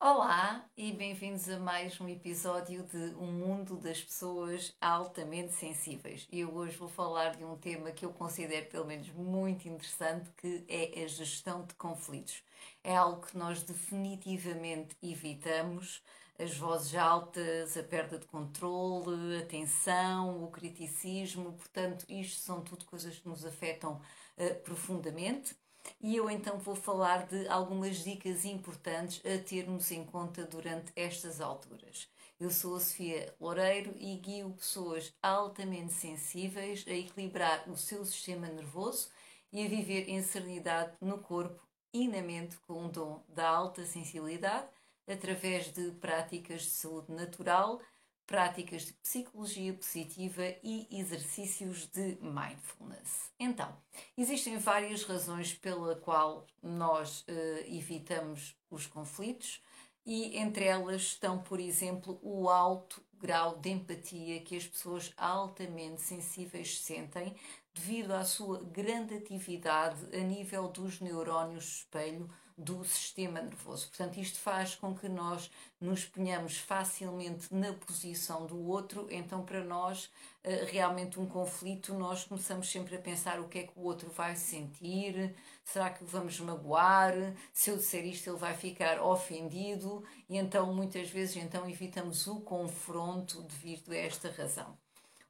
Olá e bem-vindos a mais um episódio de Um Mundo das Pessoas Altamente Sensíveis. Eu hoje vou falar de um tema que eu considero, pelo menos, muito interessante, que é a gestão de conflitos. É algo que nós definitivamente evitamos. As vozes altas, a perda de controle, a tensão, o criticismo, portanto, isto são tudo coisas que nos afetam uh, profundamente e eu então vou falar de algumas dicas importantes a termos em conta durante estas alturas. Eu sou a Sofia Loureiro e guio pessoas altamente sensíveis a equilibrar o seu sistema nervoso e a viver em serenidade no corpo e na mente com o dom da alta sensibilidade através de práticas de saúde natural práticas de psicologia positiva e exercícios de mindfulness. Então, existem várias razões pela qual nós uh, evitamos os conflitos e entre elas estão, por exemplo, o alto grau de empatia que as pessoas altamente sensíveis sentem devido à sua grande atividade a nível dos neurónios espelho do sistema nervoso. Portanto, isto faz com que nós nos ponhamos facilmente na posição do outro, então, para nós, eh, realmente, um conflito, nós começamos sempre a pensar o que é que o outro vai sentir, será que o vamos magoar, se eu disser isto ele vai ficar ofendido, e então, muitas vezes, então, evitamos o confronto devido a esta razão.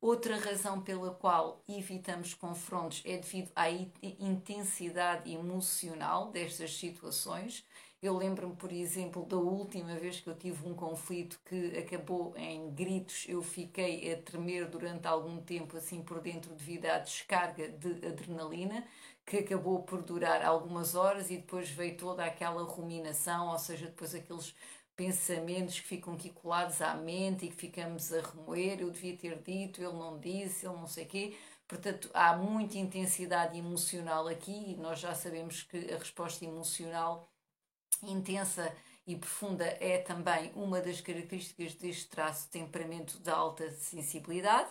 Outra razão pela qual evitamos confrontos é devido à intensidade emocional destas situações. Eu lembro-me, por exemplo, da última vez que eu tive um conflito que acabou em gritos, eu fiquei a tremer durante algum tempo assim por dentro devido à descarga de adrenalina, que acabou por durar algumas horas e depois veio toda aquela ruminação, ou seja, depois aqueles pensamentos que ficam aqui colados à mente e que ficamos a remoer, eu devia ter dito, ele não disse, ele não sei quê. Portanto, há muita intensidade emocional aqui e nós já sabemos que a resposta emocional intensa e profunda é também uma das características deste traço de temperamento de alta sensibilidade.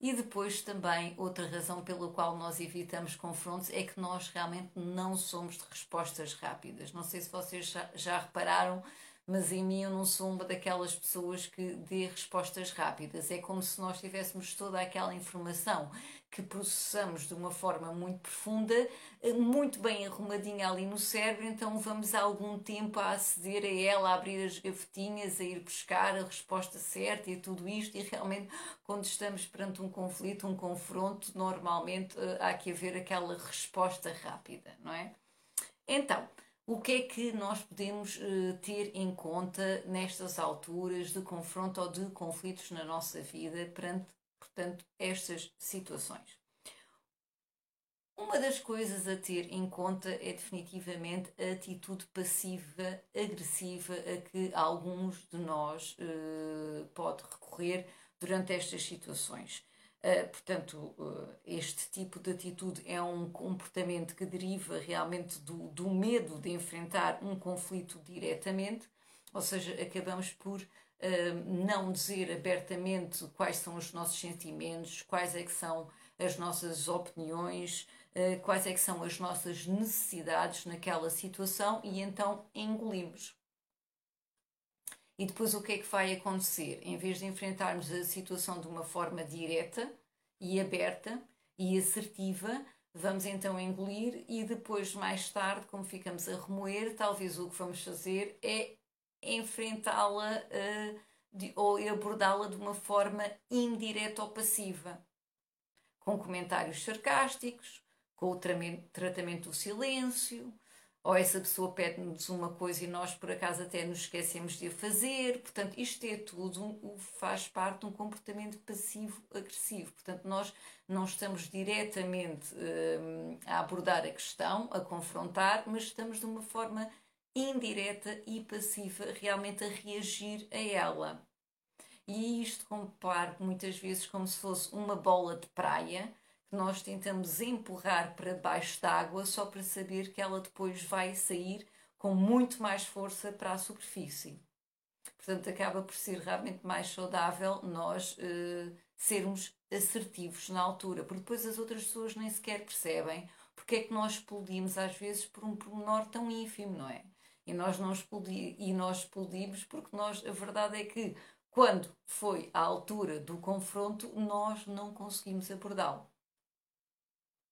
E depois também outra razão pela qual nós evitamos confrontos é que nós realmente não somos de respostas rápidas. Não sei se vocês já, já repararam, mas em mim eu não sou uma daquelas pessoas que dê respostas rápidas. É como se nós tivéssemos toda aquela informação que processamos de uma forma muito profunda, eh, muito bem arrumadinha ali no cérebro, então vamos há algum tempo a aceder a ela, a abrir as gavetinhas, a ir buscar a resposta certa e tudo isto, e realmente quando estamos perante um conflito, um confronto, normalmente eh, há que haver aquela resposta rápida, não é? Então, o que é que nós podemos uh, ter em conta nestas alturas de confronto ou de conflitos na nossa vida perante, portanto, estas situações? Uma das coisas a ter em conta é definitivamente a atitude passiva, agressiva a que alguns de nós uh, pode recorrer durante estas situações. Uh, portanto, uh, este tipo de atitude é um comportamento que deriva realmente do, do medo de enfrentar um conflito diretamente, ou seja, acabamos por uh, não dizer abertamente quais são os nossos sentimentos, quais é que são as nossas opiniões, quais é que são as nossas necessidades naquela situação e então engolimos. E depois o que é que vai acontecer? Em vez de enfrentarmos a situação de uma forma direta e aberta e assertiva, vamos então engolir e depois, mais tarde, como ficamos a remoer, talvez o que vamos fazer é enfrentá-la uh, ou abordá-la de uma forma indireta ou passiva, com comentários sarcásticos, com o tratamento do silêncio, ou essa pessoa pede-nos uma coisa e nós por acaso até nos esquecemos de a fazer. Portanto, isto é tudo, faz parte de um comportamento passivo-agressivo. Portanto, nós não estamos diretamente hum, a abordar a questão, a confrontar, mas estamos de uma forma indireta e passiva realmente a reagir a ela. E isto comparo muitas vezes como se fosse uma bola de praia nós tentamos empurrar para baixo d'água só para saber que ela depois vai sair com muito mais força para a superfície. Portanto, acaba por ser realmente mais saudável nós uh, sermos assertivos na altura, porque depois as outras pessoas nem sequer percebem porque é que nós explodimos às vezes por um pormenor tão ínfimo, não é? E nós não explodi e nós explodimos porque nós, a verdade é que quando foi a altura do confronto, nós não conseguimos abordá-lo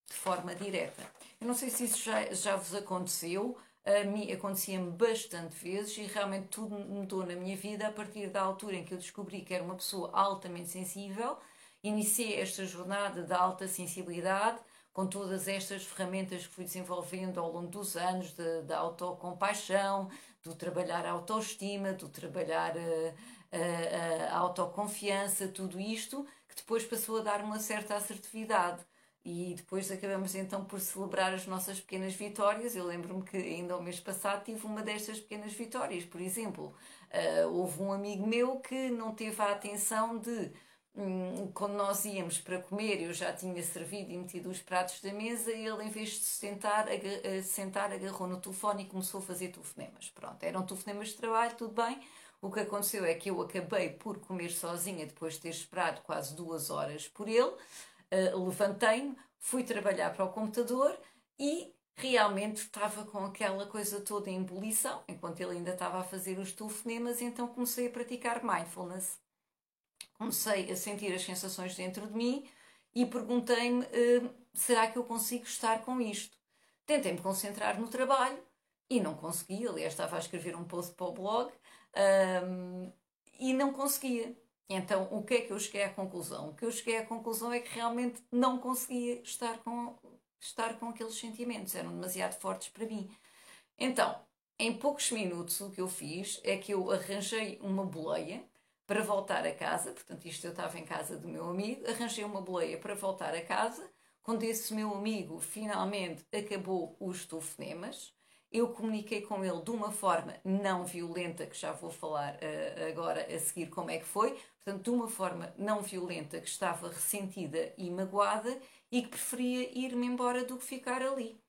de forma direta. Eu não sei se isso já, já vos aconteceu, a mim acontecia-me bastante vezes e realmente tudo mudou na minha vida a partir da altura em que eu descobri que era uma pessoa altamente sensível. Iniciei esta jornada da alta sensibilidade com todas estas ferramentas que fui desenvolvendo ao longo dos anos da autocompaixão, do trabalhar a autoestima, do trabalhar a, a, a autoconfiança, tudo isto que depois passou a dar uma certa assertividade e depois acabamos então por celebrar as nossas pequenas vitórias. Eu lembro-me que ainda o mês passado tive uma destas pequenas vitórias. Por exemplo, uh, houve um amigo meu que não teve a atenção de. Hum, quando nós íamos para comer, eu já tinha servido e metido os pratos da mesa e ele, em vez de se sentar, ag sentar, agarrou no telefone e começou a fazer telefonemas. Pronto, eram telefonemas de trabalho, tudo bem. O que aconteceu é que eu acabei por comer sozinha depois de ter esperado quase duas horas por ele uh, levantei-me, fui trabalhar para o computador e realmente estava com aquela coisa toda em ebulição, enquanto ele ainda estava a fazer os telefonemas, então comecei a praticar mindfulness. Comecei a sentir as sensações dentro de mim e perguntei-me: uh, será que eu consigo estar com isto? Tentei-me concentrar no trabalho e não consegui. Aliás, estava a escrever um post para o blog um, e não conseguia. Então, o que é que eu cheguei à conclusão? O que eu cheguei à conclusão é que realmente não conseguia estar com, estar com aqueles sentimentos, eram demasiado fortes para mim. Então, em poucos minutos, o que eu fiz é que eu arranjei uma boleia para voltar a casa, portanto, isto eu estava em casa do meu amigo, arranjei uma boleia para voltar a casa. Quando esse meu amigo finalmente acabou os telefonemas, eu comuniquei com ele de uma forma não violenta, que já vou falar uh, agora a seguir como é que foi, portanto, de uma forma não violenta, que estava ressentida e magoada e que preferia ir-me embora do que ficar ali.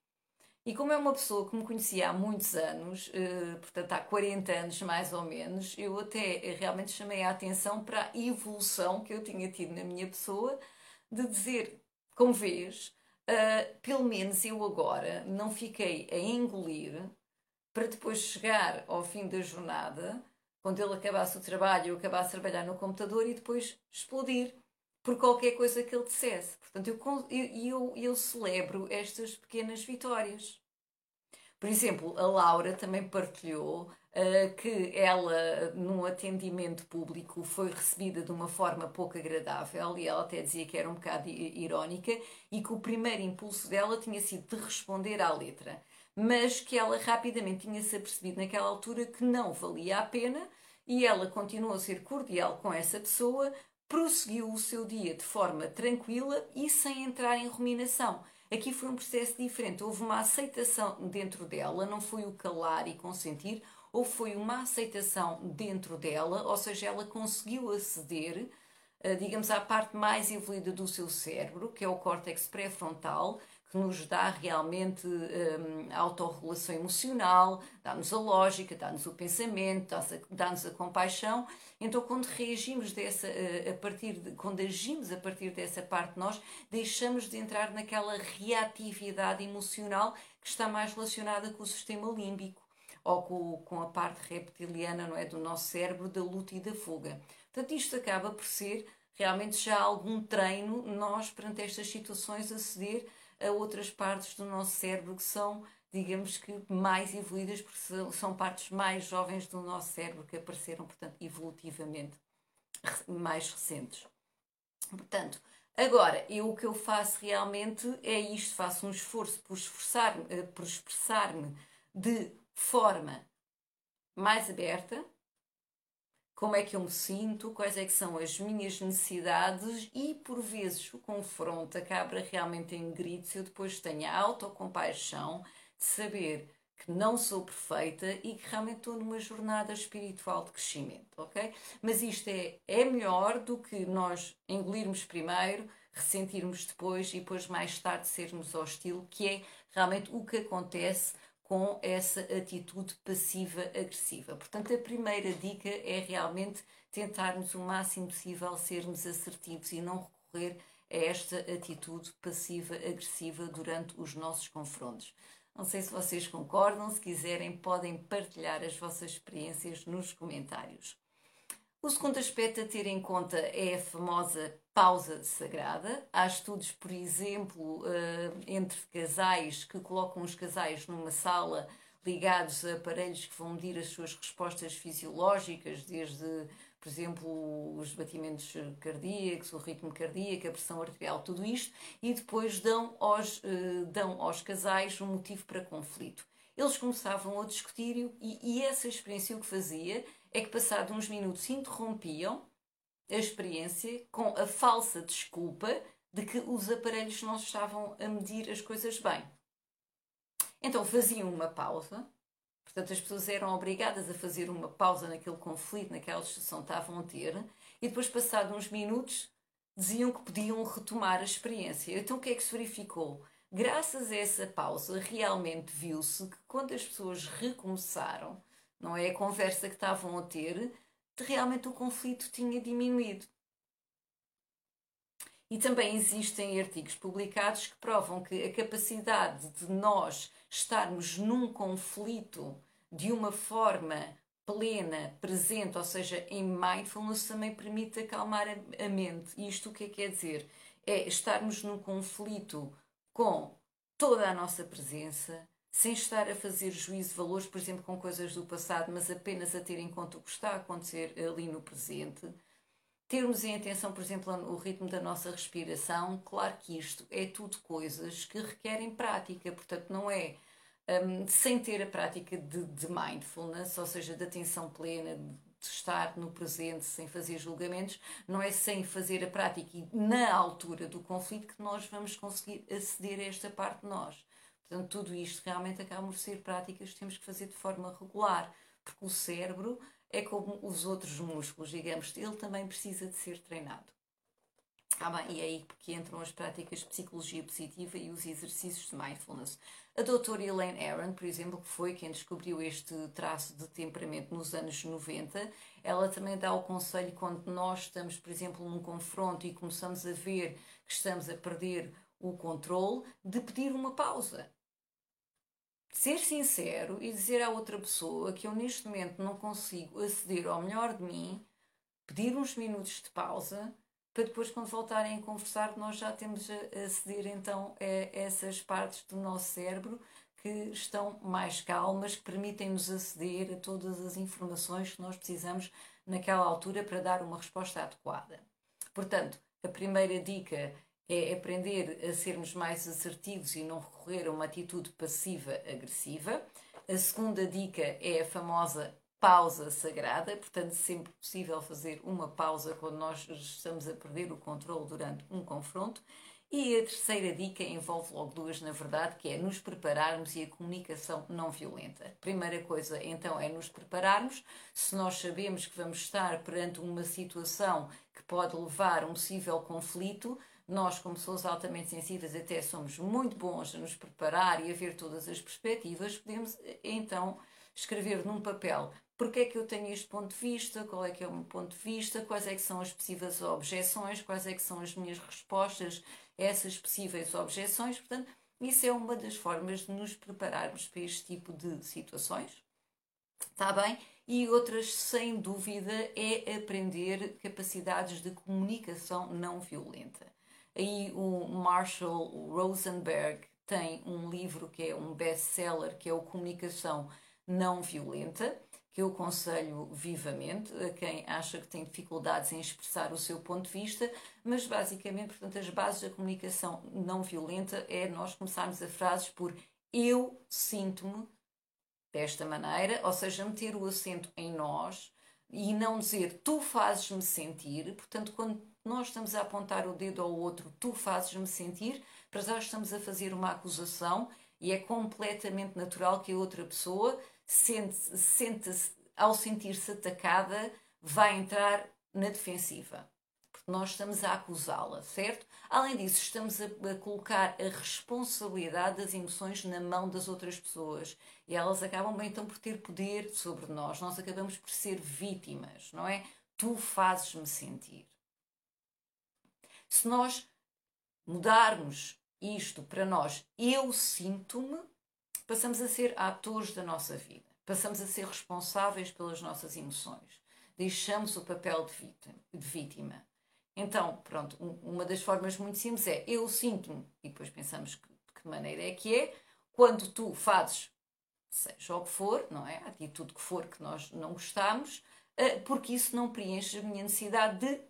E como é uma pessoa que me conhecia há muitos anos, uh, portanto há 40 anos mais ou menos, eu até realmente chamei a atenção para a evolução que eu tinha tido na minha pessoa de dizer, como vês, uh, pelo menos eu agora não fiquei a engolir para depois chegar ao fim da jornada, quando ele acabasse o trabalho, eu acabasse de trabalhar no computador e depois explodir por qualquer coisa que ele dissesse. Portanto, eu, eu, eu celebro estas pequenas vitórias. Por exemplo, a Laura também partilhou uh, que ela, num atendimento público, foi recebida de uma forma pouco agradável e ela até dizia que era um bocado irónica e que o primeiro impulso dela tinha sido de responder à letra, mas que ela rapidamente tinha-se apercebido naquela altura que não valia a pena e ela continuou a ser cordial com essa pessoa, prosseguiu o seu dia de forma tranquila e sem entrar em ruminação. Aqui foi um processo diferente. Houve uma aceitação dentro dela, não foi o calar e consentir, ou foi uma aceitação dentro dela, ou seja, ela conseguiu aceder, eh, digamos, à parte mais evoluída do seu cérebro, que é o córtex pré-frontal, que nos dá realmente um, a autorregulação emocional, dá-nos a lógica, dá-nos o pensamento, dá-nos a, compaixão. Então, quando reagimos dessa, eh, a partir de, quando agimos a partir dessa parte de nós, deixamos de entrar naquela reatividade emocional que está mais relacionada com o sistema límbico ou com, com a parte reptiliana não é, do nosso cérebro, da luta e da fuga. Portanto, isto acaba por ser realmente já algum treino nós, perante estas situações, aceder a outras partes do nosso cérebro que são, digamos que, mais evoluídas, porque são, partes mais jovens do nosso cérebro que apareceram, portanto, evolutivamente mais recentes. Portanto, agora, eu o que eu faço realmente é isto, faço um esforço por eh, por expressar-me de forma mais aberta, como é que eu me sinto, quais é que são as minhas necessidades e por vezes o confronto acaba realmente em gritos, eu depois tenho a autocompaixão de saber que não sou perfeita e que realmente estou numa jornada espiritual de crescimento, ok? Mas isto é, é melhor do que nós engolirmos primeiro, ressentirmos depois e depois mais tarde sermos hostil, que é realmente o que acontece com essa atitude passiva-agressiva. Portanto, a primeira dica é realmente tentarmos o máximo possível sermos assertivos e não recorrer a esta atitude passiva-agressiva durante os nossos confrontos. Não sei se vocês concordam, se quiserem, podem partilhar as vossas experiências nos comentários. O segundo aspecto a ter em conta é a famosa pausa sagrada. Há estudos, por exemplo, eh, entre casais que colocam os casais numa sala ligados a aparelhos que vão medir as suas respostas fisiológicas, desde, por exemplo, os batimentos cardíacos, o ritmo cardíaco, a pressão arterial, tudo isto, e depois dão aos, eh, dão aos casais um motivo para conflito. Eles começavam a discutir e, e essa experiência o que fazia é que, passados uns minutos, interrompiam a experiência com a falsa desculpa de que os aparelhos não estavam a medir as coisas bem. Então faziam uma pausa, portanto, as pessoas eram obrigadas a fazer uma pausa naquele conflito, naquela discussão que estavam a ter, e depois, passados uns minutos, diziam que podiam retomar a experiência. Então, o que é que se verificou? Graças a essa pausa, realmente viu-se que quando as pessoas recomeçaram, não é a conversa que estavam a ter, realmente o conflito tinha diminuído. E também existem artigos publicados que provam que a capacidade de nós estarmos num conflito de uma forma plena, presente, ou seja, em mindfulness, também permite acalmar a mente. E isto o que é que quer dizer? É estarmos num conflito com toda a nossa presença, sem estar a fazer juízo de valores, por exemplo, com coisas do passado, mas apenas a ter em conta o que está a acontecer ali no presente. Termos em atenção, por exemplo, o ritmo da nossa respiração, claro que isto é tudo coisas que requerem prática, portanto, não é um, sem ter a prática de, de mindfulness, ou seja, de atenção plena, de estar no presente sem fazer julgamentos, não é sem fazer a prática e na altura do conflito que nós vamos conseguir aceder a esta parte de nós. Portanto, tudo isto realmente acaba por ser práticas que temos que fazer de forma regular, porque o cérebro é como os outros músculos, digamos, ele também precisa de ser treinado. Ah, bem, e é aí que entram as práticas de psicologia positiva e os exercícios de mindfulness. A doutora Elaine Aron, por exemplo, que foi quem descobriu este traço de temperamento nos anos 90, ela também dá o conselho quando nós estamos, por exemplo, num confronto e começamos a ver que estamos a perder o controle, de pedir uma pausa ser sincero e dizer à outra pessoa que eu neste momento não consigo aceder ao melhor de mim, pedir uns minutos de pausa, para depois, quando voltarem a conversar, nós já temos a aceder então a essas partes do nosso cérebro que estão mais calmas, que permitem-nos aceder a todas as informações que nós precisamos naquela altura para dar uma resposta adequada. Portanto, a primeira dica é aprender a sermos mais assertivos e não recorrer a uma atitude passiva-agressiva. A segunda dica é a famosa pausa sagrada, portanto, sempre possível fazer uma pausa quando nós estamos a perder o controle durante um confronto. E a terceira dica envolve logo duas, na verdade, que é nos prepararmos e a comunicação não violenta. Primeira coisa, então, é nos prepararmos. Se nós sabemos que vamos estar perante uma situação que pode levar a um possível conflito, nós, como pessoas altamente sensíveis, até somos muito bons a nos preparar e a ver todas as perspectivas, podemos então escrever num papel porque é que eu tenho este ponto de vista, qual é que é o meu ponto de vista, quais é que são as possíveis objeções, quais é que são as minhas respostas a essas possíveis objeções. Portanto, isso é uma das formas de nos prepararmos para este tipo de situações. Está bem? E outras, sem dúvida, é aprender capacidades de comunicação não violenta. Aí o Marshall Rosenberg tem um livro que é um best-seller, que é o Comunicação Não Violenta, que eu aconselho vivamente a quem acha que tem dificuldades em expressar o seu ponto de vista, mas basicamente, portanto, as bases da comunicação não violenta é nós começarmos a frases por eu sinto-me desta maneira, ou seja, meter o acento em nós e não dizer tu fazes-me sentir, portanto, quando nós estamos a apontar o dedo ao outro, tu fazes-me sentir, para já estamos a fazer uma acusação e é completamente natural que a outra pessoa sente, sente ao sentir-se atacada vai entrar na defensiva. Porque nós estamos a acusá-la, certo? Além disso, estamos a, a, colocar a responsabilidade das emoções na mão das outras pessoas e elas acabam bem então por ter poder sobre nós. Nós acabamos por ser vítimas, não é? Tu fazes-me sentir. Se nós mudarmos isto para nós, eu sinto-me, passamos a ser atores da nossa vida, passamos a ser responsáveis pelas nossas emoções, deixamos o papel de vítima. Então, pronto, uma das formas muito simples é eu sinto-me, e depois pensamos que, de que maneira é que é, quando tu fazes, seja o que for, não é? A atitude que for que nós não gostamos, eh, porque isso não preenche a minha necessidade de.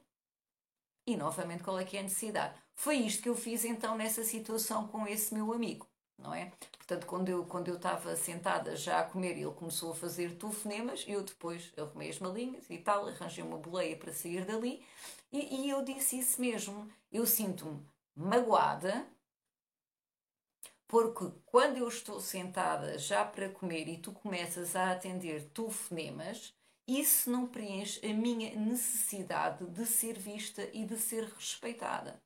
E novamente, qual é que é a necessidade? Foi isto que eu fiz então nessa situação com esse meu amigo, não é? Portanto, quando eu quando eu estava sentada já a comer ele começou a fazer telefonemas, eu depois arrumei as malinhas e tal, arranjei uma boleia para sair dali e, e eu disse isso mesmo. Eu sinto-me magoada, porque quando eu estou sentada já para comer e tu começas a atender telefonemas, isso não preenche a minha necessidade de ser vista e de ser respeitada.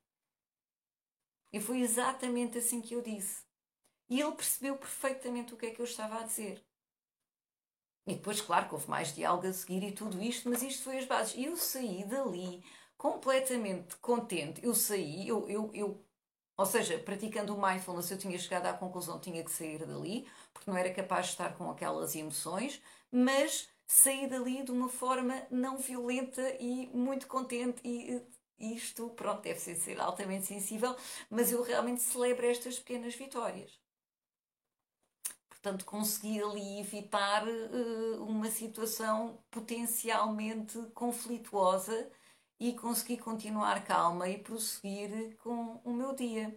E foi exatamente assim que eu disse. E ele percebeu perfeitamente o que é que eu estava a dizer. E depois, claro, que houve mais diálogo a seguir e tudo isto, mas isto foi as bases. E eu saí dali completamente contente. Eu saí, eu, eu, eu, ou seja, praticando o mindfulness, eu tinha chegado à conclusão que tinha que sair dali, porque não era capaz de estar com aquelas emoções, mas saí dali de uma forma não violenta e muito contente e isto, pronto, deve ser, ser altamente sensível, mas eu realmente celebro estas pequenas vitórias. Portanto, consegui ali evitar uh, uma situação potencialmente conflituosa e consegui continuar calma e prosseguir com o meu dia.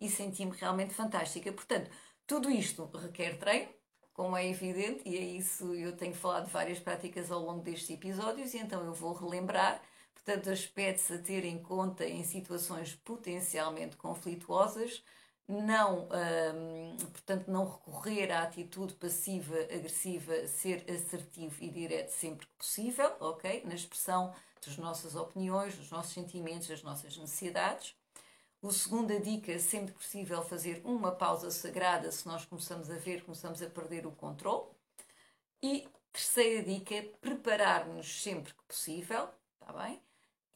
E senti-me realmente fantástica. Portanto, tudo isto requer treino, como é evidente, e é isso eu tenho falado de várias práticas ao longo destes episódios, e então eu vou relembrar. Portanto, aspectos a ter em conta em situações potencialmente conflituosas, não, hum, portanto, não recorrer à atitude passiva, agressiva, ser assertivo e direto sempre que possível, ok? Na expressão das nossas opiniões, dos nossos sentimentos, das nossas necessidades. O segunda dica, sempre possível, fazer uma pausa sagrada se nós começamos a ver, começamos a perder o controle. E terceira dica, preparar-nos sempre que possível, está bem?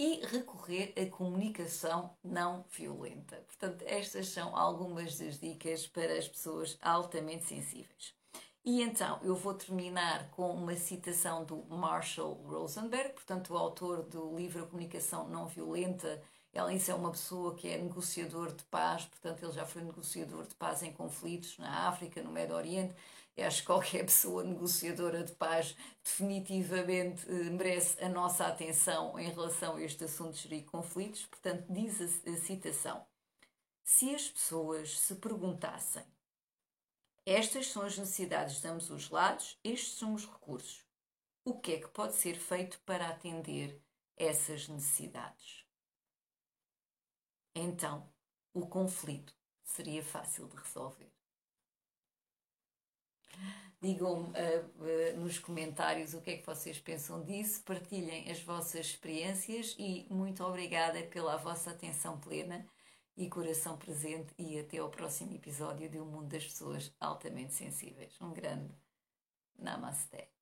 E recorrer à comunicação não violenta. Portanto, estas são algumas das dicas para as pessoas altamente sensíveis. E então eu vou terminar com uma citação do Marshall Rosenberg, portanto, o autor do livro A Comunicação Não Violenta. Ele é uma pessoa que é negociador de paz, portanto, ele já foi negociador de paz em conflitos na África, no Médio Oriente. Eu acho que qualquer pessoa negociadora de paz definitivamente eh, merece a nossa atenção em relação a este assunto de gerir conflitos. Portanto, diz a, citação: Se as pessoas se perguntassem estas são as necessidades de ambos os lados, estes são os recursos. O que é que pode ser feito para atender essas necessidades? Então, o conflito seria fácil de resolver. Digam-me uh, uh, nos comentários o que é que vocês pensam disso, partilhem as vossas experiências e muito obrigada pela vossa atenção plena e coração presente e até ao próximo episódio de Um Mundo das Pessoas Altamente Sensíveis. Um grande Namaste.